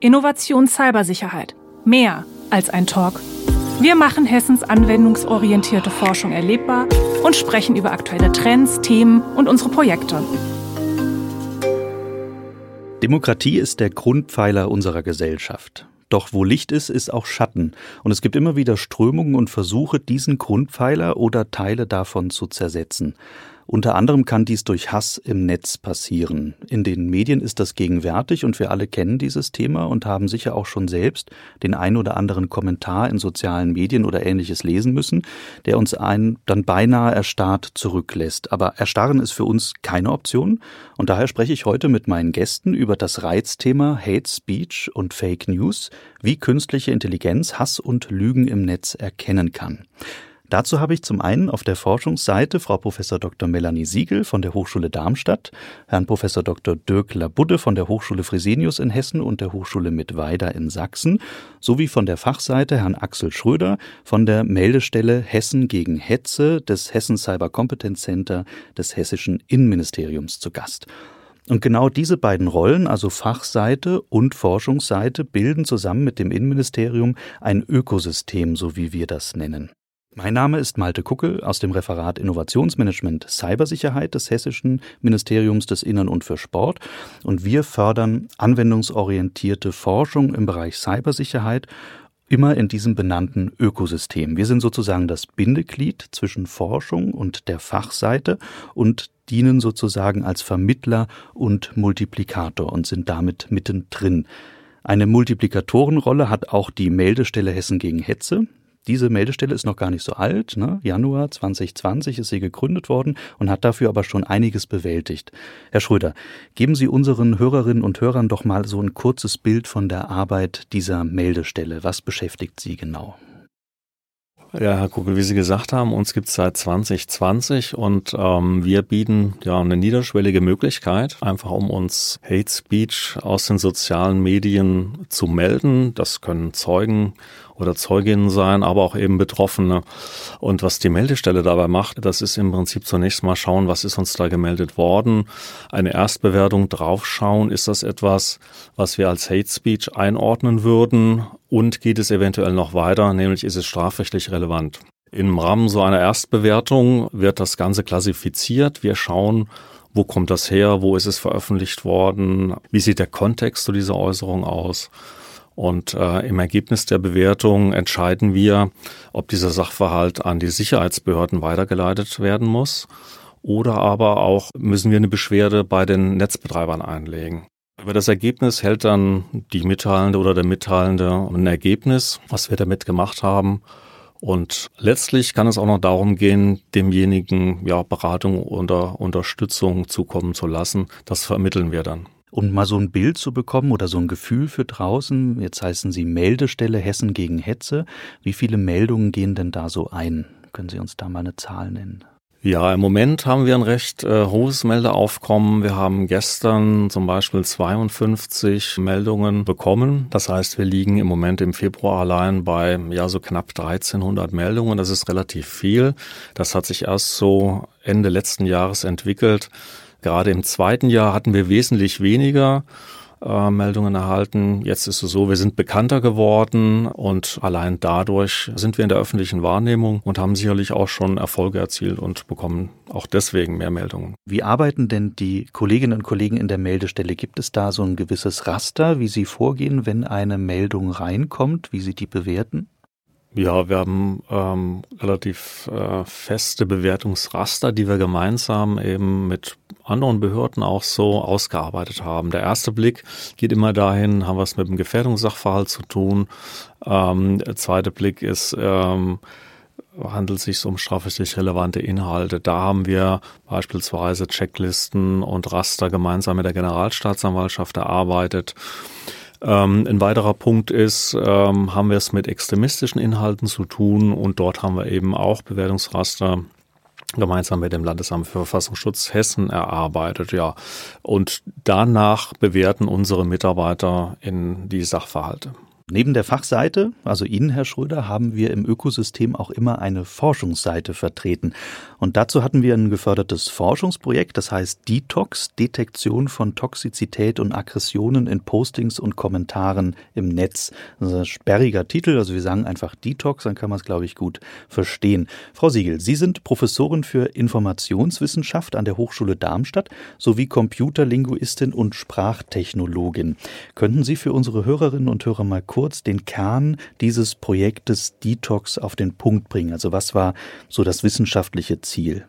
Innovation Cybersicherheit. Mehr als ein Talk. Wir machen Hessens anwendungsorientierte Forschung erlebbar und sprechen über aktuelle Trends, Themen und unsere Projekte. Demokratie ist der Grundpfeiler unserer Gesellschaft. Doch wo Licht ist, ist auch Schatten. Und es gibt immer wieder Strömungen und Versuche, diesen Grundpfeiler oder Teile davon zu zersetzen. Unter anderem kann dies durch Hass im Netz passieren. In den Medien ist das gegenwärtig und wir alle kennen dieses Thema und haben sicher auch schon selbst den ein oder anderen Kommentar in sozialen Medien oder ähnliches lesen müssen, der uns einen dann beinahe erstarrt zurücklässt. Aber erstarren ist für uns keine Option und daher spreche ich heute mit meinen Gästen über das Reizthema Hate Speech und Fake News, wie künstliche Intelligenz Hass und Lügen im Netz erkennen kann. Dazu habe ich zum einen auf der Forschungsseite Frau Prof. Dr. Melanie Siegel von der Hochschule Darmstadt, Herrn Prof. Dr. Dirk Labudde von der Hochschule Fresenius in Hessen und der Hochschule Mittweida in Sachsen, sowie von der Fachseite Herrn Axel Schröder von der Meldestelle Hessen gegen Hetze des Hessen Cyber Competence Center des Hessischen Innenministeriums zu Gast. Und genau diese beiden Rollen, also Fachseite und Forschungsseite, bilden zusammen mit dem Innenministerium ein Ökosystem, so wie wir das nennen. Mein Name ist Malte Kuckel aus dem Referat Innovationsmanagement Cybersicherheit des Hessischen Ministeriums des Innern und für Sport und wir fördern anwendungsorientierte Forschung im Bereich Cybersicherheit immer in diesem benannten Ökosystem. Wir sind sozusagen das Bindeglied zwischen Forschung und der Fachseite und dienen sozusagen als Vermittler und Multiplikator und sind damit mittendrin. Eine Multiplikatorenrolle hat auch die Meldestelle Hessen gegen Hetze. Diese Meldestelle ist noch gar nicht so alt. Ne? Januar 2020 ist sie gegründet worden und hat dafür aber schon einiges bewältigt. Herr Schröder, geben Sie unseren Hörerinnen und Hörern doch mal so ein kurzes Bild von der Arbeit dieser Meldestelle. Was beschäftigt Sie genau? Ja, Herr Kugel, wie Sie gesagt haben, uns gibt es seit 2020 und ähm, wir bieten ja eine niederschwellige Möglichkeit, einfach um uns Hate Speech aus den sozialen Medien zu melden. Das können Zeugen oder Zeuginnen sein, aber auch eben Betroffene. Und was die Meldestelle dabei macht, das ist im Prinzip zunächst mal schauen, was ist uns da gemeldet worden, eine Erstbewertung draufschauen, ist das etwas, was wir als Hate Speech einordnen würden und geht es eventuell noch weiter, nämlich ist es strafrechtlich relevant. Im Rahmen so einer Erstbewertung wird das Ganze klassifiziert. Wir schauen, wo kommt das her, wo ist es veröffentlicht worden, wie sieht der Kontext zu dieser Äußerung aus. Und äh, im Ergebnis der Bewertung entscheiden wir, ob dieser Sachverhalt an die Sicherheitsbehörden weitergeleitet werden muss oder aber auch müssen wir eine Beschwerde bei den Netzbetreibern einlegen. Über das Ergebnis hält dann die Mitteilende oder der Mitteilende ein Ergebnis, was wir damit gemacht haben. Und letztlich kann es auch noch darum gehen, demjenigen ja, Beratung oder Unterstützung zukommen zu lassen. Das vermitteln wir dann. Und mal so ein Bild zu bekommen oder so ein Gefühl für draußen, jetzt heißen Sie Meldestelle Hessen gegen Hetze. Wie viele Meldungen gehen denn da so ein? Können Sie uns da mal eine Zahl nennen? Ja, im Moment haben wir ein recht äh, hohes Meldeaufkommen. Wir haben gestern zum Beispiel 52 Meldungen bekommen. Das heißt, wir liegen im Moment im Februar allein bei ja so knapp 1300 Meldungen. Das ist relativ viel. Das hat sich erst so Ende letzten Jahres entwickelt. Gerade im zweiten Jahr hatten wir wesentlich weniger äh, Meldungen erhalten. Jetzt ist es so, wir sind bekannter geworden und allein dadurch sind wir in der öffentlichen Wahrnehmung und haben sicherlich auch schon Erfolge erzielt und bekommen auch deswegen mehr Meldungen. Wie arbeiten denn die Kolleginnen und Kollegen in der Meldestelle? Gibt es da so ein gewisses Raster, wie sie vorgehen, wenn eine Meldung reinkommt, wie sie die bewerten? Ja, wir haben ähm, relativ äh, feste Bewertungsraster, die wir gemeinsam eben mit anderen Behörden auch so ausgearbeitet haben. Der erste Blick geht immer dahin, haben wir es mit einem Gefährdungssachverhalt zu tun. Ähm, der zweite Blick ist, ähm, handelt es sich um strafrechtlich relevante Inhalte. Da haben wir beispielsweise Checklisten und Raster gemeinsam mit der Generalstaatsanwaltschaft erarbeitet. Ähm, ein weiterer Punkt ist, ähm, haben wir es mit extremistischen Inhalten zu tun und dort haben wir eben auch Bewertungsraster gemeinsam mit dem Landesamt für Verfassungsschutz Hessen erarbeitet, ja. Und danach bewerten unsere Mitarbeiter in die Sachverhalte. Neben der Fachseite, also Ihnen, Herr Schröder, haben wir im Ökosystem auch immer eine Forschungsseite vertreten. Und dazu hatten wir ein gefördertes Forschungsprojekt, das heißt Detox, Detektion von Toxizität und Aggressionen in Postings und Kommentaren im Netz. Das ist ein sperriger Titel, also wir sagen einfach Detox, dann kann man es, glaube ich, gut verstehen. Frau Siegel, Sie sind Professorin für Informationswissenschaft an der Hochschule Darmstadt sowie Computerlinguistin und Sprachtechnologin. Könnten Sie für unsere Hörerinnen und Hörer mal kurz kurz den Kern dieses Projektes Detox auf den Punkt bringen? Also was war so das wissenschaftliche Ziel?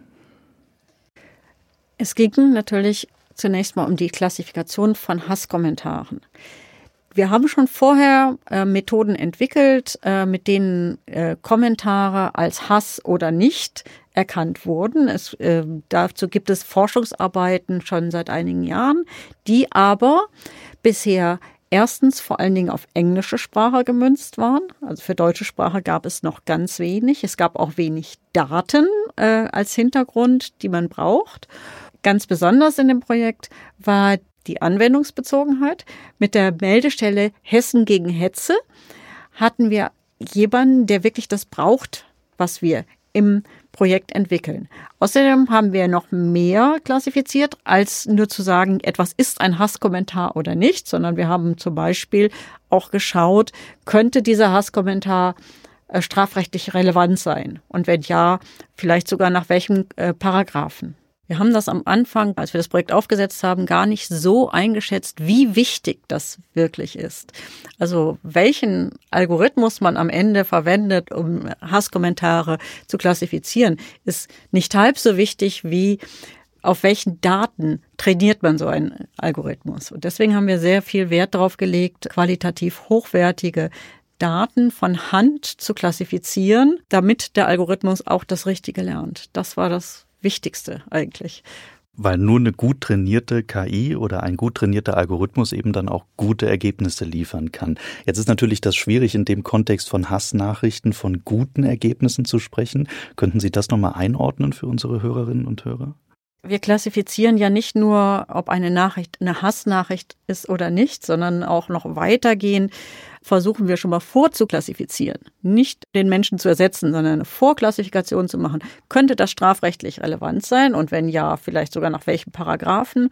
Es ging natürlich zunächst mal um die Klassifikation von Hasskommentaren. Wir haben schon vorher äh, Methoden entwickelt, äh, mit denen äh, Kommentare als Hass oder nicht erkannt wurden. Es, äh, dazu gibt es Forschungsarbeiten schon seit einigen Jahren, die aber bisher erstens vor allen Dingen auf englische Sprache gemünzt waren. Also für deutsche Sprache gab es noch ganz wenig. Es gab auch wenig Daten äh, als Hintergrund, die man braucht. Ganz besonders in dem Projekt war die Anwendungsbezogenheit. Mit der Meldestelle Hessen gegen Hetze hatten wir jemanden, der wirklich das braucht, was wir im Projekt entwickeln. Außerdem haben wir noch mehr klassifiziert, als nur zu sagen, etwas ist ein Hasskommentar oder nicht, sondern wir haben zum Beispiel auch geschaut, könnte dieser Hasskommentar äh, strafrechtlich relevant sein? Und wenn ja, vielleicht sogar nach welchem äh, Paragraphen? Wir haben das am Anfang, als wir das Projekt aufgesetzt haben, gar nicht so eingeschätzt, wie wichtig das wirklich ist. Also welchen Algorithmus man am Ende verwendet, um Hasskommentare zu klassifizieren, ist nicht halb so wichtig wie auf welchen Daten trainiert man so einen Algorithmus. Und deswegen haben wir sehr viel Wert darauf gelegt, qualitativ hochwertige Daten von Hand zu klassifizieren, damit der Algorithmus auch das Richtige lernt. Das war das Wichtigste eigentlich. Weil nur eine gut trainierte KI oder ein gut trainierter Algorithmus eben dann auch gute Ergebnisse liefern kann. Jetzt ist natürlich das schwierig, in dem Kontext von Hassnachrichten von guten Ergebnissen zu sprechen. Könnten Sie das nochmal einordnen für unsere Hörerinnen und Hörer? Wir klassifizieren ja nicht nur, ob eine Nachricht eine Hassnachricht ist oder nicht, sondern auch noch weitergehend versuchen wir schon mal vorzuklassifizieren. Nicht den Menschen zu ersetzen, sondern eine Vorklassifikation zu machen. Könnte das strafrechtlich relevant sein? Und wenn ja, vielleicht sogar nach welchen Paragraphen?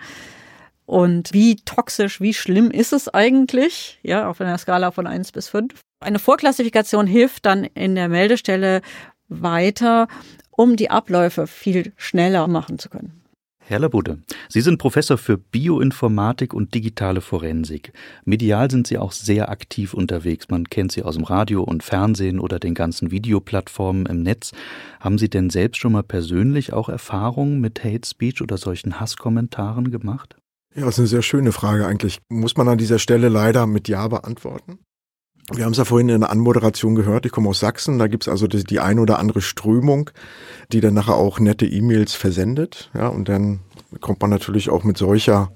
Und wie toxisch, wie schlimm ist es eigentlich? Ja, auf einer Skala von eins bis fünf. Eine Vorklassifikation hilft dann in der Meldestelle weiter, um die Abläufe viel schneller machen zu können. Herr Labude, Sie sind Professor für Bioinformatik und digitale Forensik. Medial sind Sie auch sehr aktiv unterwegs. Man kennt Sie aus dem Radio und Fernsehen oder den ganzen Videoplattformen im Netz. Haben Sie denn selbst schon mal persönlich auch Erfahrungen mit Hate Speech oder solchen Hasskommentaren gemacht? Ja, das ist eine sehr schöne Frage eigentlich. Muss man an dieser Stelle leider mit Ja beantworten? Wir haben es ja vorhin in der Anmoderation gehört, ich komme aus Sachsen, da gibt's also die, die eine oder andere Strömung, die dann nachher auch nette E-Mails versendet. Ja, und dann kommt man natürlich auch mit solcher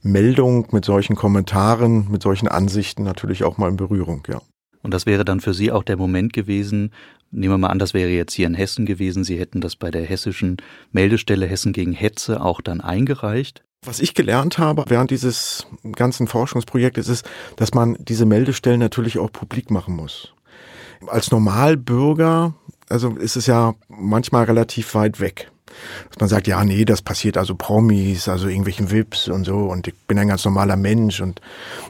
Meldung, mit solchen Kommentaren, mit solchen Ansichten natürlich auch mal in Berührung, ja. Und das wäre dann für Sie auch der Moment gewesen, nehmen wir mal an, das wäre jetzt hier in Hessen gewesen, Sie hätten das bei der hessischen Meldestelle Hessen gegen Hetze auch dann eingereicht. Was ich gelernt habe während dieses ganzen Forschungsprojektes ist, dass man diese Meldestellen natürlich auch publik machen muss. Als Normalbürger, also ist es ja manchmal relativ weit weg. Dass man sagt, ja, nee, das passiert also Promis, also irgendwelchen Vips und so und ich bin ein ganz normaler Mensch und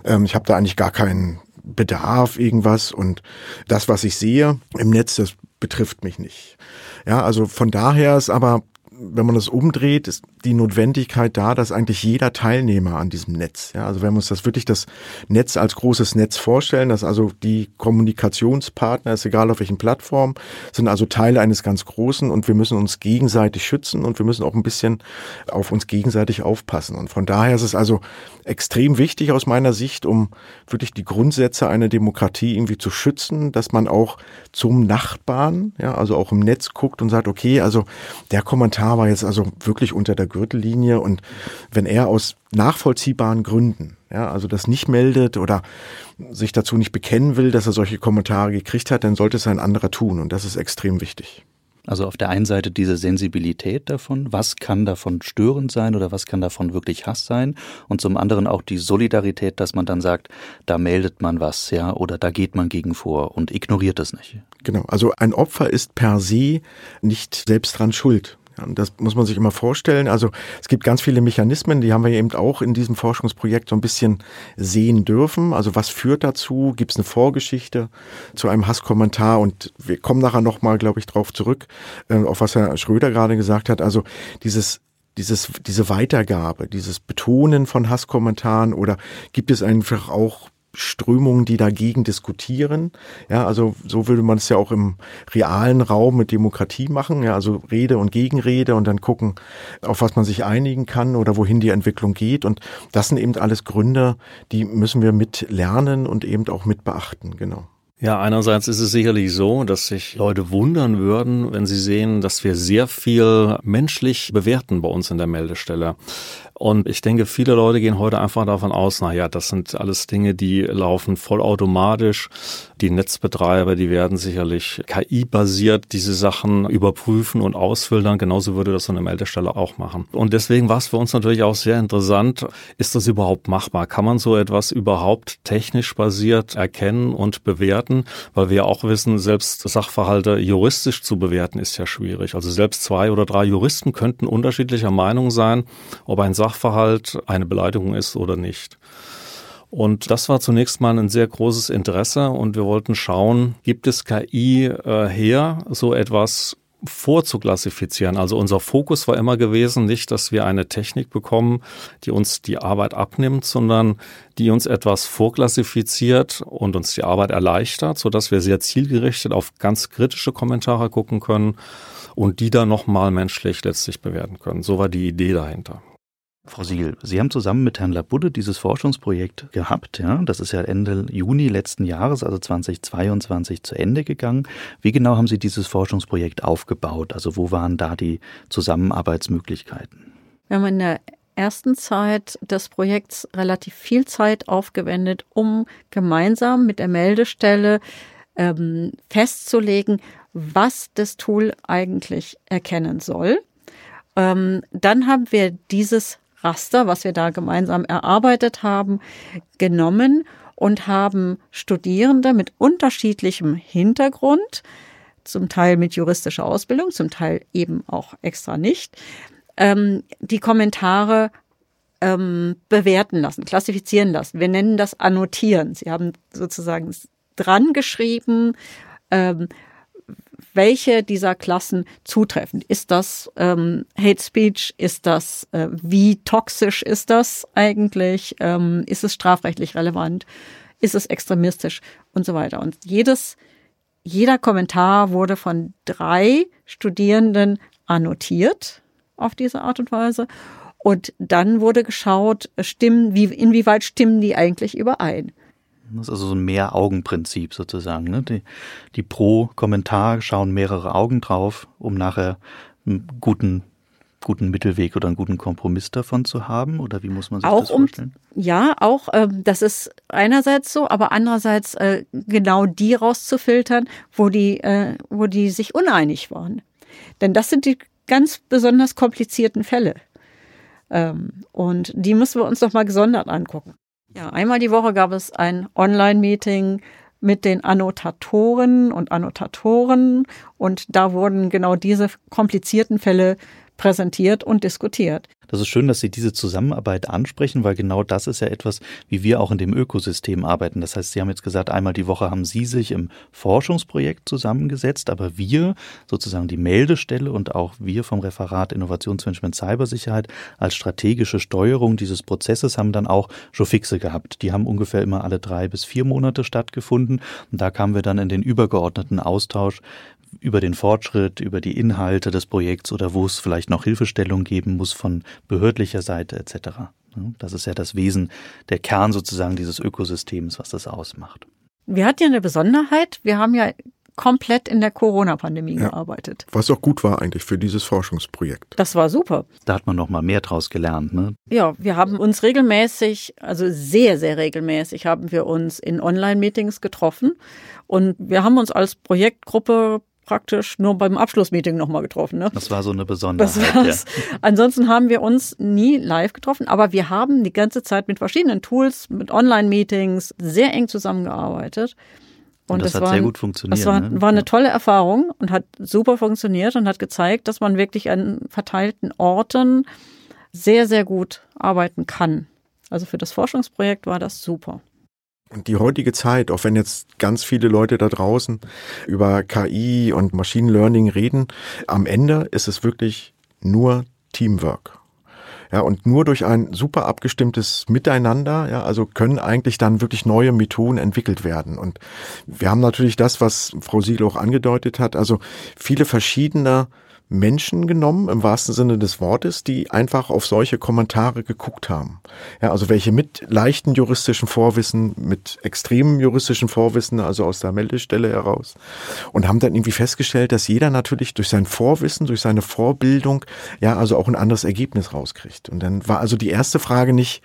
ähm, ich habe da eigentlich gar keinen Bedarf irgendwas und das, was ich sehe im Netz, das betrifft mich nicht. Ja, also von daher ist aber wenn man das umdreht, ist die Notwendigkeit da, dass eigentlich jeder Teilnehmer an diesem Netz, ja, also wenn wir uns das wirklich das Netz als großes Netz vorstellen, dass also die Kommunikationspartner, ist egal auf welchen Plattformen, sind also Teile eines ganz großen und wir müssen uns gegenseitig schützen und wir müssen auch ein bisschen auf uns gegenseitig aufpassen. Und von daher ist es also extrem wichtig aus meiner Sicht, um wirklich die Grundsätze einer Demokratie irgendwie zu schützen, dass man auch zum Nachbarn, ja, also auch im Netz guckt und sagt, okay, also der Kommentar war jetzt also wirklich unter der Gürtellinie und wenn er aus nachvollziehbaren Gründen, ja, also das nicht meldet oder sich dazu nicht bekennen will, dass er solche Kommentare gekriegt hat, dann sollte es ein anderer tun und das ist extrem wichtig. Also auf der einen Seite diese Sensibilität davon, was kann davon störend sein oder was kann davon wirklich Hass sein und zum anderen auch die Solidarität, dass man dann sagt, da meldet man was, ja, oder da geht man gegen vor und ignoriert es nicht. Genau, also ein Opfer ist per se nicht selbst dran schuld. Das muss man sich immer vorstellen. Also es gibt ganz viele Mechanismen, die haben wir eben auch in diesem Forschungsprojekt so ein bisschen sehen dürfen. Also was führt dazu? Gibt es eine Vorgeschichte zu einem Hasskommentar? Und wir kommen nachher nochmal, glaube ich, drauf zurück, äh, auf was Herr Schröder gerade gesagt hat. Also dieses dieses, diese Weitergabe, dieses Betonen von Hasskommentaren oder gibt es einfach auch Strömungen, die dagegen diskutieren. Ja, also so würde man es ja auch im realen Raum mit Demokratie machen. Ja, also Rede und Gegenrede und dann gucken, auf was man sich einigen kann oder wohin die Entwicklung geht. Und das sind eben alles Gründe, die müssen wir mit lernen und eben auch mit beachten. Genau. Ja, einerseits ist es sicherlich so, dass sich Leute wundern würden, wenn sie sehen, dass wir sehr viel menschlich bewerten bei uns in der Meldestelle. Und ich denke, viele Leute gehen heute einfach davon aus, na ja, das sind alles Dinge, die laufen vollautomatisch. Die Netzbetreiber, die werden sicherlich KI-basiert diese Sachen überprüfen und ausfiltern. Genauso würde das so eine Meldestelle auch machen. Und deswegen war es für uns natürlich auch sehr interessant, ist das überhaupt machbar? Kann man so etwas überhaupt technisch basiert erkennen und bewerten? Weil wir auch wissen, selbst Sachverhalte juristisch zu bewerten ist ja schwierig. Also selbst zwei oder drei Juristen könnten unterschiedlicher Meinung sein, ob ein Sachverhalt Sachverhalt eine Beleidigung ist oder nicht. Und das war zunächst mal ein sehr großes Interesse und wir wollten schauen, gibt es KI äh, her, so etwas vorzuklassifizieren. Also unser Fokus war immer gewesen, nicht, dass wir eine Technik bekommen, die uns die Arbeit abnimmt, sondern die uns etwas vorklassifiziert und uns die Arbeit erleichtert, sodass wir sehr zielgerichtet auf ganz kritische Kommentare gucken können und die dann nochmal menschlich letztlich bewerten können. So war die Idee dahinter. Frau Siegel, Sie haben zusammen mit Herrn Labudde dieses Forschungsprojekt gehabt. Ja? Das ist ja Ende Juni letzten Jahres, also 2022, zu Ende gegangen. Wie genau haben Sie dieses Forschungsprojekt aufgebaut? Also wo waren da die Zusammenarbeitsmöglichkeiten? Wir haben in der ersten Zeit des Projekts relativ viel Zeit aufgewendet, um gemeinsam mit der Meldestelle ähm, festzulegen, was das Tool eigentlich erkennen soll. Ähm, dann haben wir dieses Raster, was wir da gemeinsam erarbeitet haben, genommen und haben Studierende mit unterschiedlichem Hintergrund, zum Teil mit juristischer Ausbildung, zum Teil eben auch extra nicht, ähm, die Kommentare ähm, bewerten lassen, klassifizieren lassen. Wir nennen das Annotieren. Sie haben sozusagen dran geschrieben, ähm, welche dieser Klassen zutreffen. Ist das ähm, Hate Speech? Ist das, äh, wie toxisch ist das eigentlich? Ähm, ist es strafrechtlich relevant? Ist es extremistisch? Und so weiter. Und jedes, jeder Kommentar wurde von drei Studierenden annotiert auf diese Art und Weise. Und dann wurde geschaut, stimmen, wie, inwieweit stimmen die eigentlich überein? Das ist also so ein Mehr-Augen-Prinzip sozusagen. Ne? Die, die pro Kommentar schauen mehrere Augen drauf, um nachher einen guten guten Mittelweg oder einen guten Kompromiss davon zu haben? Oder wie muss man sich auch das vorstellen? Um, ja, auch äh, das ist einerseits so, aber andererseits äh, genau die rauszufiltern, wo die, äh, wo die sich uneinig waren. Denn das sind die ganz besonders komplizierten Fälle. Ähm, und die müssen wir uns doch mal gesondert angucken. Ja, einmal die Woche gab es ein Online-Meeting mit den Annotatoren und Annotatoren und da wurden genau diese komplizierten Fälle präsentiert und diskutiert. Das ist schön, dass Sie diese Zusammenarbeit ansprechen, weil genau das ist ja etwas, wie wir auch in dem Ökosystem arbeiten. Das heißt, Sie haben jetzt gesagt, einmal die Woche haben Sie sich im Forschungsprojekt zusammengesetzt, aber wir, sozusagen die Meldestelle und auch wir vom Referat Innovationsmanagement Cybersicherheit als strategische Steuerung dieses Prozesses haben dann auch schon fixe gehabt. Die haben ungefähr immer alle drei bis vier Monate stattgefunden. Und da kamen wir dann in den übergeordneten Austausch, über den Fortschritt, über die Inhalte des Projekts oder wo es vielleicht noch Hilfestellung geben muss von behördlicher Seite etc. Das ist ja das Wesen, der Kern sozusagen dieses Ökosystems, was das ausmacht. Wir hatten ja eine Besonderheit. Wir haben ja komplett in der Corona-Pandemie ja, gearbeitet. Was auch gut war eigentlich für dieses Forschungsprojekt. Das war super. Da hat man noch mal mehr draus gelernt, ne? Ja, wir haben uns regelmäßig, also sehr, sehr regelmäßig, haben wir uns in Online-Meetings getroffen und wir haben uns als Projektgruppe praktisch nur beim Abschlussmeeting nochmal getroffen. Ne? Das war so eine Besonderheit. Das war's. Ja. Ansonsten haben wir uns nie live getroffen, aber wir haben die ganze Zeit mit verschiedenen Tools, mit Online-Meetings sehr eng zusammengearbeitet. Und, und das, das, hat war, sehr gut funktioniert. Das war, ne? war eine tolle Erfahrung und hat super funktioniert und hat gezeigt, dass man wirklich an verteilten Orten sehr, sehr gut arbeiten kann. Also für das Forschungsprojekt war das super. Die heutige Zeit, auch wenn jetzt ganz viele Leute da draußen über KI und Machine Learning reden, am Ende ist es wirklich nur Teamwork. Ja, und nur durch ein super abgestimmtes Miteinander, ja, also können eigentlich dann wirklich neue Methoden entwickelt werden. Und wir haben natürlich das, was Frau Siegel auch angedeutet hat, also viele verschiedene Menschen genommen, im wahrsten Sinne des Wortes, die einfach auf solche Kommentare geguckt haben. Ja, also welche mit leichten juristischen Vorwissen, mit extremem juristischen Vorwissen, also aus der Meldestelle heraus. Und haben dann irgendwie festgestellt, dass jeder natürlich durch sein Vorwissen, durch seine Vorbildung, ja, also auch ein anderes Ergebnis rauskriegt. Und dann war also die erste Frage nicht,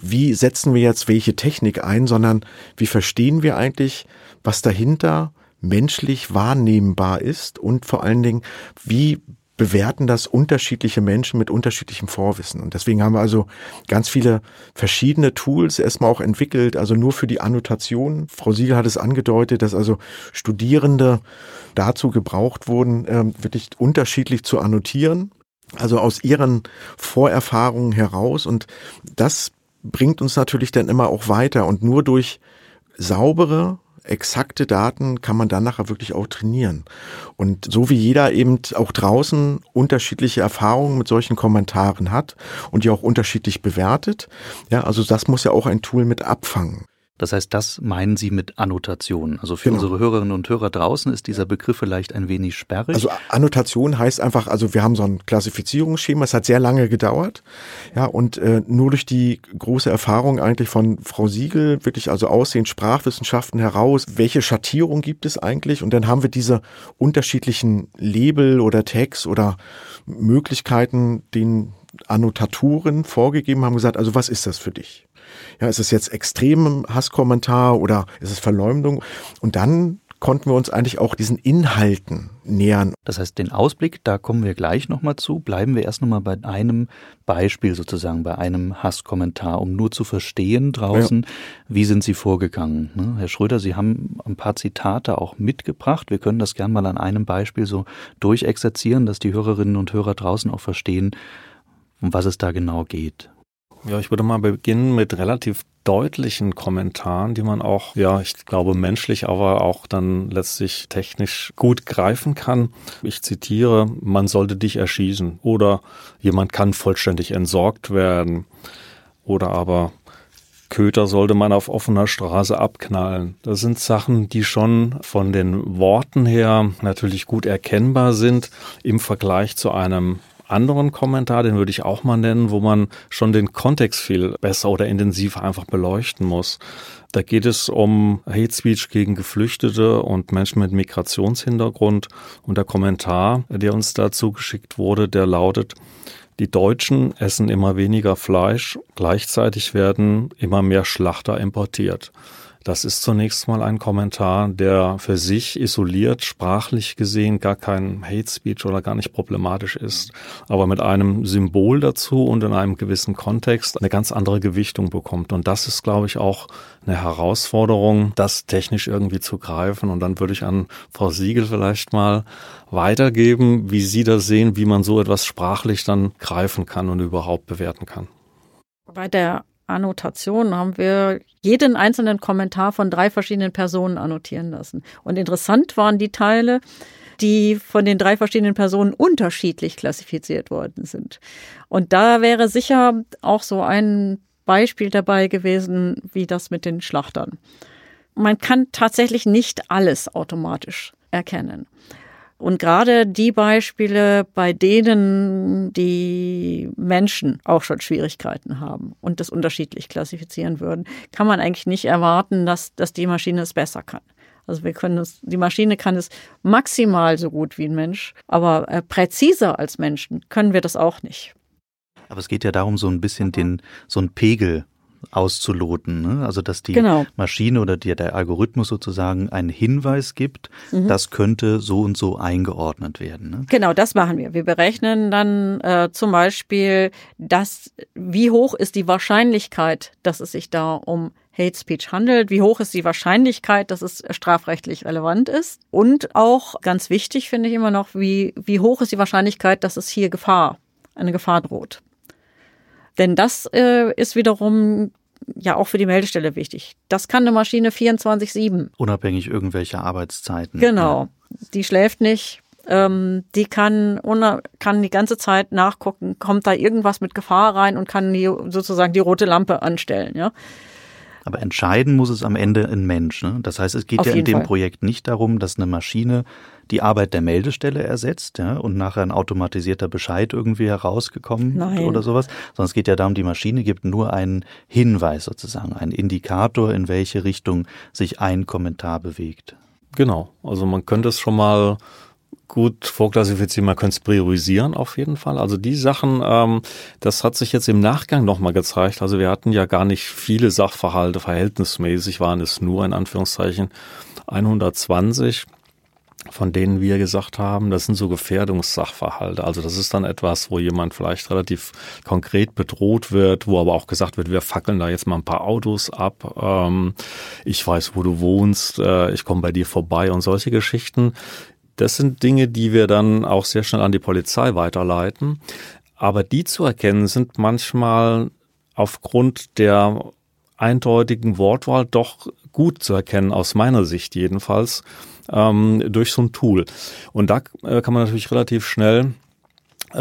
wie setzen wir jetzt welche Technik ein, sondern wie verstehen wir eigentlich, was dahinter menschlich wahrnehmbar ist und vor allen Dingen, wie bewerten das unterschiedliche Menschen mit unterschiedlichem Vorwissen. Und deswegen haben wir also ganz viele verschiedene Tools erstmal auch entwickelt, also nur für die Annotation. Frau Siegel hat es angedeutet, dass also Studierende dazu gebraucht wurden, ähm, wirklich unterschiedlich zu annotieren. Also aus ihren Vorerfahrungen heraus. Und das bringt uns natürlich dann immer auch weiter. Und nur durch saubere, exakte Daten kann man dann nachher wirklich auch trainieren. Und so wie jeder eben auch draußen unterschiedliche Erfahrungen mit solchen Kommentaren hat und die auch unterschiedlich bewertet, ja, also das muss ja auch ein Tool mit abfangen. Das heißt, das meinen Sie mit Annotation. Also für genau. unsere Hörerinnen und Hörer draußen ist dieser Begriff vielleicht ein wenig sperrig. Also Annotation heißt einfach, also wir haben so ein Klassifizierungsschema, es hat sehr lange gedauert. Ja, und äh, nur durch die große Erfahrung eigentlich von Frau Siegel, wirklich also Aussehen, Sprachwissenschaften heraus, welche Schattierung gibt es eigentlich? Und dann haben wir diese unterschiedlichen Label oder Tags oder Möglichkeiten, den Annotatoren vorgegeben haben, gesagt, also was ist das für dich? Ja, ist es jetzt extrem Hasskommentar oder ist es Verleumdung? Und dann konnten wir uns eigentlich auch diesen Inhalten nähern. Das heißt, den Ausblick, da kommen wir gleich nochmal zu. Bleiben wir erst nochmal bei einem Beispiel sozusagen, bei einem Hasskommentar, um nur zu verstehen draußen, ja. wie sind Sie vorgegangen. Ne? Herr Schröder, Sie haben ein paar Zitate auch mitgebracht. Wir können das gern mal an einem Beispiel so durchexerzieren, dass die Hörerinnen und Hörer draußen auch verstehen, um was es da genau geht. Ja, ich würde mal beginnen mit relativ deutlichen Kommentaren, die man auch, ja, ich glaube menschlich, aber auch dann letztlich technisch gut greifen kann. Ich zitiere, man sollte dich erschießen oder jemand kann vollständig entsorgt werden oder aber Köter sollte man auf offener Straße abknallen. Das sind Sachen, die schon von den Worten her natürlich gut erkennbar sind im Vergleich zu einem anderen Kommentar, den würde ich auch mal nennen, wo man schon den Kontext viel besser oder intensiver einfach beleuchten muss. Da geht es um Hate Speech gegen Geflüchtete und Menschen mit Migrationshintergrund. Und der Kommentar, der uns dazu geschickt wurde, der lautet, die Deutschen essen immer weniger Fleisch, gleichzeitig werden immer mehr Schlachter importiert. Das ist zunächst mal ein Kommentar, der für sich isoliert, sprachlich gesehen gar kein Hate Speech oder gar nicht problematisch ist, aber mit einem Symbol dazu und in einem gewissen Kontext eine ganz andere Gewichtung bekommt. Und das ist, glaube ich, auch eine Herausforderung, das technisch irgendwie zu greifen. Und dann würde ich an Frau Siegel vielleicht mal weitergeben, wie Sie das sehen, wie man so etwas sprachlich dann greifen kann und überhaupt bewerten kann. Bei der Annotation haben wir jeden einzelnen Kommentar von drei verschiedenen Personen annotieren lassen. Und interessant waren die Teile, die von den drei verschiedenen Personen unterschiedlich klassifiziert worden sind. Und da wäre sicher auch so ein Beispiel dabei gewesen, wie das mit den Schlachtern. Man kann tatsächlich nicht alles automatisch erkennen. Und gerade die Beispiele, bei denen die Menschen auch schon Schwierigkeiten haben und das unterschiedlich klassifizieren würden, kann man eigentlich nicht erwarten, dass, dass die Maschine es besser kann. Also wir können es, die Maschine kann es maximal so gut wie ein Mensch, aber äh, präziser als Menschen können wir das auch nicht. Aber es geht ja darum, so ein bisschen den, so ein Pegel auszuloten. Ne? Also dass die Genau. Maschine oder die, der Algorithmus sozusagen einen Hinweis gibt, Mhm. das könnte so und so eingeordnet werden. Ne? Genau, das machen wir. Wir berechnen dann äh, zum Beispiel, dass, wie hoch ist die Wahrscheinlichkeit, dass es sich da um Hate Speech handelt, wie hoch ist die Wahrscheinlichkeit, dass es strafrechtlich relevant ist und auch ganz wichtig finde ich immer noch, wie, wie hoch ist die Wahrscheinlichkeit, dass es hier Gefahr, eine Gefahr droht. Denn das äh, ist wiederum ja auch für die Meldestelle wichtig. Das kann eine Maschine 24-7. Unabhängig irgendwelcher Arbeitszeiten. Genau. Die schläft nicht. Ähm, die kann, kann die ganze Zeit nachgucken, kommt da irgendwas mit Gefahr rein und kann die, sozusagen die rote Lampe anstellen. Ja? Aber entscheiden muss es am Ende ein Mensch. Ne? Das heißt, es geht Auf ja in dem Fall. Projekt nicht darum, dass eine Maschine die Arbeit der Meldestelle ersetzt ja, und nachher ein automatisierter Bescheid irgendwie herausgekommen Nein. oder sowas, sondern es geht ja darum, die Maschine gibt nur einen Hinweis sozusagen, einen Indikator, in welche Richtung sich ein Kommentar bewegt. Genau. Also man könnte es schon mal gut vorklassifizieren, man könnte es priorisieren auf jeden Fall. Also die Sachen, ähm, das hat sich jetzt im Nachgang nochmal gezeigt. Also wir hatten ja gar nicht viele Sachverhalte, verhältnismäßig waren es nur in Anführungszeichen 120 von denen wir gesagt haben, das sind so Gefährdungssachverhalte. Also das ist dann etwas, wo jemand vielleicht relativ konkret bedroht wird, wo aber auch gesagt wird, wir fackeln da jetzt mal ein paar Autos ab. Ähm, ich weiß, wo du wohnst, äh, ich komme bei dir vorbei und solche Geschichten. Das sind Dinge, die wir dann auch sehr schnell an die Polizei weiterleiten. Aber die zu erkennen sind manchmal aufgrund der eindeutigen Wortwahl doch gut zu erkennen, aus meiner Sicht jedenfalls, ähm, durch so ein Tool. Und da äh, kann man natürlich relativ schnell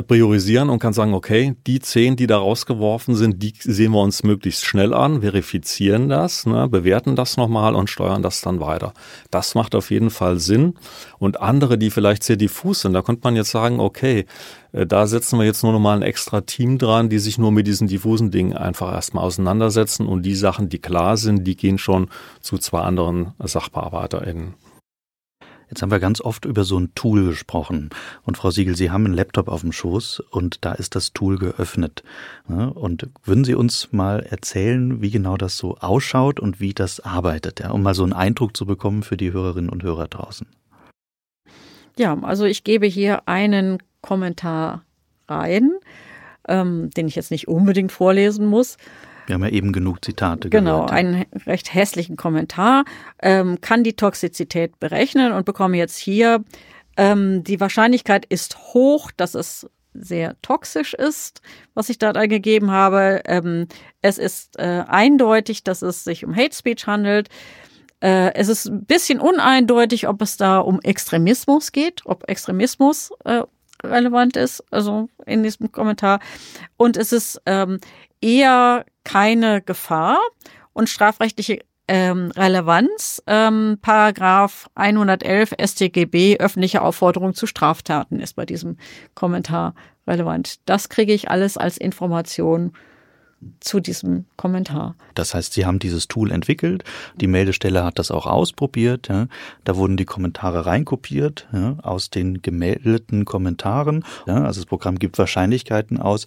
priorisieren und kann sagen, okay, die zehn, die da rausgeworfen sind, die sehen wir uns möglichst schnell an, verifizieren das, ne, bewerten das nochmal und steuern das dann weiter. Das macht auf jeden Fall Sinn. Und andere, die vielleicht sehr diffus sind, da könnte man jetzt sagen, okay, äh, da setzen wir jetzt nur nochmal ein extra Team dran, die sich nur mit diesen diffusen Dingen einfach erstmal auseinandersetzen und die Sachen, die klar sind, die gehen schon zu zwei anderen SachbearbeiterInnen. Jetzt haben wir ganz oft über so ein Tool gesprochen. Und Frau Siegel, Sie haben einen Laptop auf dem Schoß und da ist das Tool geöffnet. Ja, Und würden Sie uns mal erzählen, wie genau das so ausschaut und wie das arbeitet, um mal so einen Eindruck zu bekommen für die Hörerinnen und Hörer draußen? Ja, also ich gebe hier einen Kommentar rein, ähm, den ich jetzt nicht unbedingt vorlesen muss. Wir haben ja eben genug Zitate Genau, gehört. einen recht hässlichen Kommentar, ähm, kann die Toxizität berechnen und bekomme jetzt hier, ähm, die Wahrscheinlichkeit ist hoch, dass es sehr toxisch ist, was ich da eingegeben habe. Ähm, es ist äh, eindeutig, dass es sich um Hate Speech handelt. Äh, es ist ein bisschen uneindeutig, ob es da um Extremismus geht, ob Extremismus äh, relevant ist, also in diesem Kommentar. Und es ist ähm, eher keine Gefahr und strafrechtliche ähm, Relevanz. Ähm, Paragraph 111 StGB, öffentliche Aufforderung zu Straftaten, ist bei diesem Kommentar relevant. Das kriege ich alles als Information zu diesem Kommentar. Das heißt, Sie haben dieses Tool entwickelt, die Meldestelle hat das auch ausprobiert, ja. da wurden die Kommentare reinkopiert ja, aus den gemeldeten Kommentaren. Ja. Also das Programm gibt Wahrscheinlichkeiten aus,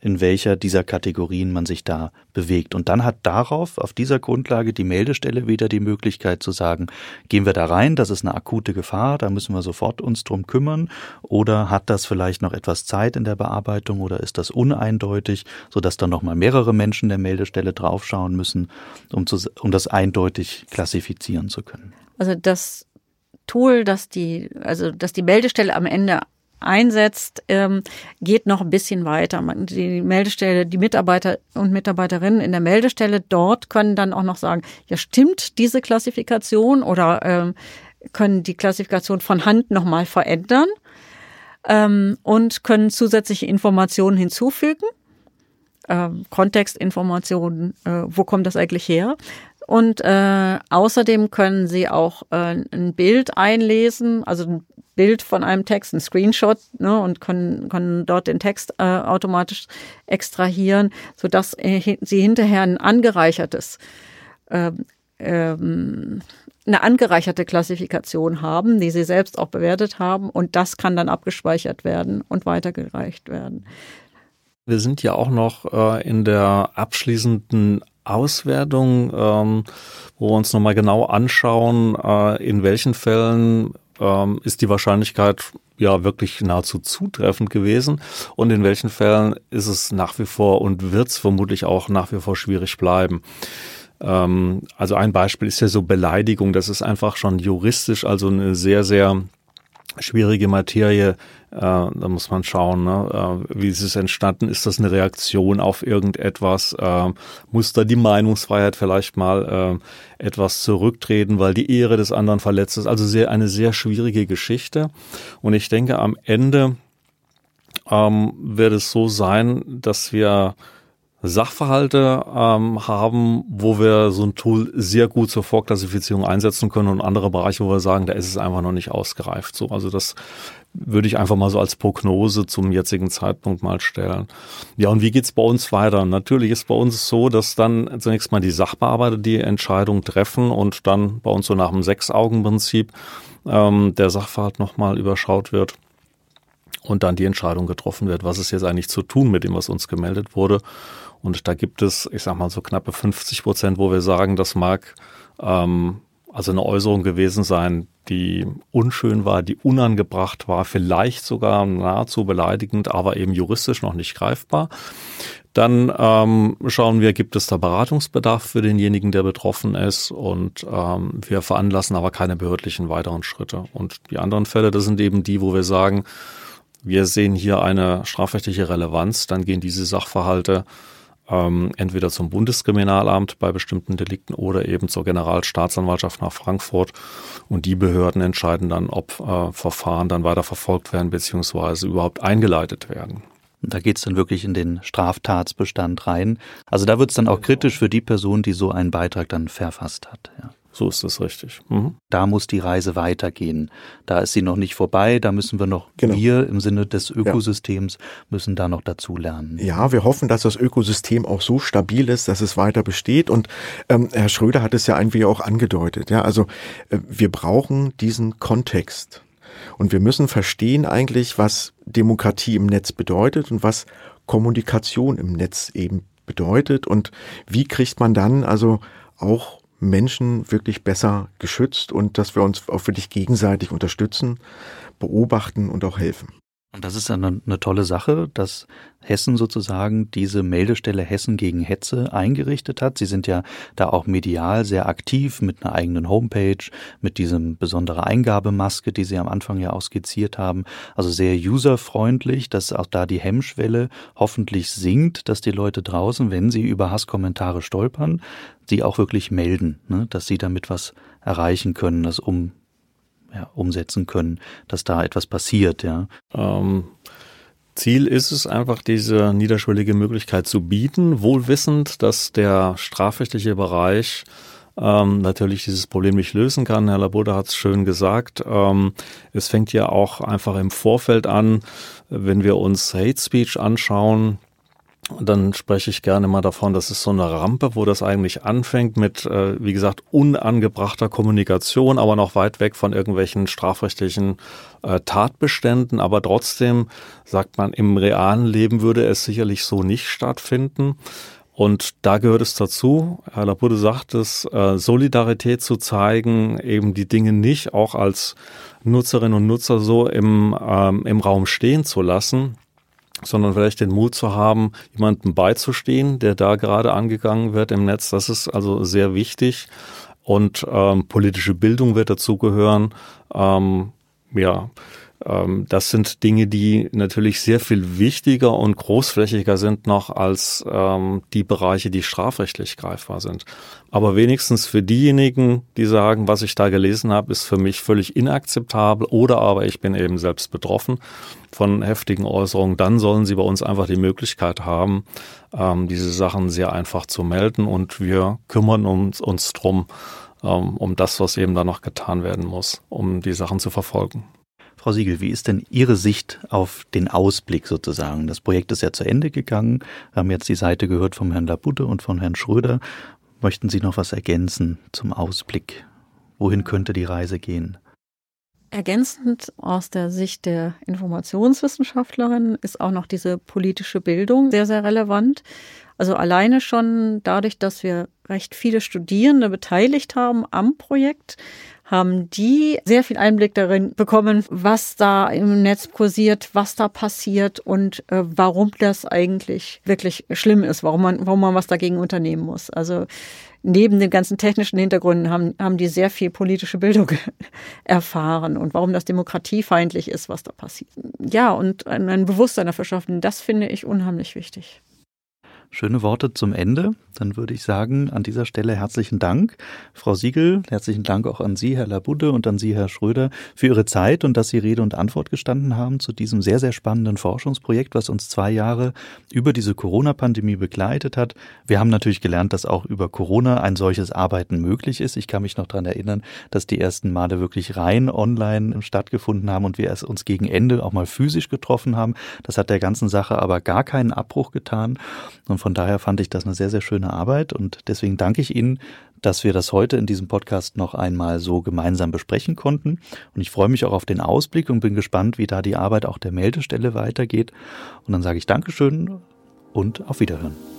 in welcher dieser Kategorien man sich da bewegt. Und dann hat darauf, auf dieser Grundlage, die Meldestelle wieder die Möglichkeit zu sagen, gehen wir da rein, das ist eine akute Gefahr, da müssen wir sofort uns drum kümmern, oder hat das vielleicht noch etwas Zeit in der Bearbeitung oder ist das uneindeutig, sodass dann nochmal mehrere Menschen der Meldestelle draufschauen müssen, um, zu, um das eindeutig klassifizieren zu können. Also das Tool, das die, also dass die Meldestelle am Ende einsetzt, ähm, geht noch ein bisschen weiter. Die Meldestelle, die Mitarbeiter und Mitarbeiterinnen in der Meldestelle dort können dann auch noch sagen, ja stimmt diese Klassifikation oder ähm, können die Klassifikation von Hand nochmal verändern ähm, und können zusätzliche Informationen hinzufügen. Ähm, Kontextinformationen, äh, wo kommt das eigentlich her? Und äh, außerdem können Sie auch äh, ein Bild einlesen, also ein Bild von einem Text, ein Screenshot, ne, und können, können dort den Text äh, automatisch extrahieren, sodass äh, Sie hinterher ein angereichertes, äh, ähm, eine angereicherte Klassifikation haben, die Sie selbst auch bewertet haben, und das kann dann abgespeichert werden und weitergereicht werden. Wir sind ja auch noch äh, in der abschließenden Auswertung, ähm, wo wir uns nochmal genau anschauen, äh, in welchen Fällen ähm, ist die Wahrscheinlichkeit ja wirklich nahezu zutreffend gewesen und in welchen Fällen ist es nach wie vor und wird es vermutlich auch nach wie vor schwierig bleiben. Ähm, also ein Beispiel ist ja so Beleidigung, das ist einfach schon juristisch also eine sehr, sehr schwierige Materie. Äh, da muss man schauen, ne? äh, wie ist es entstanden? Ist das eine Reaktion auf irgendetwas? Äh, muss da die Meinungsfreiheit vielleicht mal äh, etwas zurücktreten, weil die Ehre des anderen verletzt ist? Also sehr, eine sehr schwierige Geschichte. Und ich denke, am Ende ähm, wird es so sein, dass wir Sachverhalte ähm, haben, wo wir so ein Tool sehr gut zur Vorklassifizierung einsetzen können und andere Bereiche, wo wir sagen, da ist es einfach noch nicht ausgereift. So, also das würde ich einfach mal so als Prognose zum jetzigen Zeitpunkt mal stellen. Ja, und wie geht's bei uns weiter? Natürlich ist bei uns so, dass dann zunächst mal die Sachbearbeiter die Entscheidung treffen und dann bei uns so nach dem Sechs-Augen-Prinzip ähm, der Sachverhalt nochmal überschaut wird und dann die Entscheidung getroffen wird, was ist jetzt eigentlich zu tun mit dem, was uns gemeldet wurde. Und da gibt es, ich sag mal, so knappe 50 Prozent, wo wir sagen, das mag ähm, also eine Äußerung gewesen sein, die unschön war, die unangebracht war, vielleicht sogar nahezu beleidigend, aber eben juristisch noch nicht greifbar. Dann ähm, schauen wir, gibt es da Beratungsbedarf für denjenigen, der betroffen ist und ähm, wir veranlassen aber keine behördlichen weiteren Schritte. Und die anderen Fälle, das sind eben die, wo wir sagen, wir sehen hier eine strafrechtliche Relevanz, dann gehen diese Sachverhalte ähm, entweder zum Bundeskriminalamt bei bestimmten Delikten oder eben zur Generalstaatsanwaltschaft nach Frankfurt. Und die Behörden entscheiden dann, ob äh, Verfahren dann weiter verfolgt werden beziehungsweise überhaupt eingeleitet werden. Da geht's dann wirklich in den Straftatsbestand rein. Also da wird's dann auch kritisch für die Person, die so einen Beitrag dann verfasst hat. Ja. So ist es richtig. Mhm. Da muss die Reise weitergehen. Da ist sie noch nicht vorbei. Da müssen wir noch, genau. wir im Sinne des Ökosystems ja. müssen da noch dazu lernen. Ja, wir hoffen, dass das Ökosystem auch so stabil ist, dass es weiter besteht. Und ähm, Herr Schröder hat es ja irgendwie auch angedeutet. Ja, also äh, wir brauchen diesen Kontext. Und wir müssen verstehen eigentlich, was Demokratie im Netz bedeutet und was Kommunikation im Netz eben bedeutet und wie kriegt man dann also auch Menschen wirklich besser geschützt und dass wir uns auch wirklich gegenseitig unterstützen, beobachten und auch helfen. Und das ist eine, eine tolle Sache, dass Hessen sozusagen diese Meldestelle Hessen gegen Hetze eingerichtet hat. Sie sind ja da auch medial sehr aktiv mit einer eigenen Homepage, mit diesem besondere Eingabemaske, die Sie am Anfang ja auch skizziert haben. Also sehr userfreundlich, dass auch da die Hemmschwelle hoffentlich sinkt, dass die Leute draußen, wenn sie über Hasskommentare stolpern, sie auch wirklich melden, ne? dass sie damit was erreichen können, das um ja, umsetzen können, dass da etwas passiert, ja. Ähm, Ziel ist es einfach, diese niederschwellige Möglichkeit zu bieten, wohlwissend, dass der strafrechtliche Bereich ähm, natürlich dieses Problem nicht lösen kann. Herr Labuda hat es schön gesagt. Ähm, es fängt ja auch einfach im Vorfeld an, wenn wir uns Hate Speech anschauen, dann spreche ich gerne mal davon, das ist so eine Rampe, wo das eigentlich anfängt mit, äh, wie gesagt, unangebrachter Kommunikation, aber noch weit weg von irgendwelchen strafrechtlichen äh, Tatbeständen. Aber trotzdem sagt man, im realen Leben würde es sicherlich so nicht stattfinden. Und da gehört es dazu, Herr Labude sagt es, äh, Solidarität zu zeigen, eben die Dinge nicht auch als Nutzerinnen und Nutzer so im, ähm, im Raum stehen zu lassen sondern vielleicht den Mut zu haben, jemandem beizustehen, der da gerade angegangen wird im Netz. Das ist also sehr wichtig. Und ähm, politische Bildung wird dazugehören. Ähm, ja, das sind Dinge, die natürlich sehr viel wichtiger und großflächiger sind noch als ähm, die Bereiche, die strafrechtlich greifbar sind. Aber wenigstens für diejenigen, die sagen, was ich da gelesen habe, ist für mich völlig inakzeptabel oder aber ich bin eben selbst betroffen von heftigen Äußerungen, dann sollen sie bei uns einfach die Möglichkeit haben, ähm, diese Sachen sehr einfach zu melden und wir kümmern uns, uns drum, ähm, um das, was eben da noch getan werden muss, um die Sachen zu verfolgen. Frau Siegel, wie ist denn Ihre Sicht auf den Ausblick sozusagen? Das Projekt ist ja zu Ende gegangen. Wir haben jetzt die Seite gehört vom Herrn Labutte und von Herrn Schröder. Möchten Sie noch was ergänzen zum Ausblick? Wohin könnte die Reise gehen? Ergänzend aus der Sicht der Informationswissenschaftlerin ist auch noch diese politische Bildung sehr, sehr relevant. Also alleine schon dadurch, dass wir recht viele Studierende beteiligt haben am Projekt, haben die sehr viel Einblick darin bekommen, was da im Netz kursiert, was da passiert und äh, warum das eigentlich wirklich schlimm ist, warum man, warum man was dagegen unternehmen muss. Also neben den ganzen technischen Hintergründen haben, haben die sehr viel politische Bildung erfahren und warum das demokratiefeindlich ist, was da passiert. Ja, und ein, ein Bewusstsein dafür schaffen, das finde ich unheimlich wichtig. Schöne Worte zum Ende. Dann würde ich sagen, an dieser Stelle herzlichen Dank. Frau Siegel, herzlichen Dank auch an Sie, Herr Labudde, und an Sie, Herr Schröder, für Ihre Zeit und dass Sie Rede und Antwort gestanden haben zu diesem sehr, sehr spannenden Forschungsprojekt, was uns zwei Jahre über diese Corona-Pandemie begleitet hat. Wir haben natürlich gelernt, dass auch über Corona ein solches Arbeiten möglich ist. Ich kann mich noch daran erinnern, dass die ersten Male wirklich rein online stattgefunden haben und wir es uns gegen Ende auch mal physisch getroffen haben. Das hat der ganzen Sache aber gar keinen Abbruch getan. Und von daher fand ich das eine sehr, sehr schöne Arbeit und deswegen danke ich Ihnen, dass wir das heute in diesem Podcast noch einmal so gemeinsam besprechen konnten. Und ich freue mich auch auf den Ausblick und bin gespannt, wie da die Arbeit auch der Meldestelle weitergeht. Und dann sage ich Dankeschön und auf Wiederhören.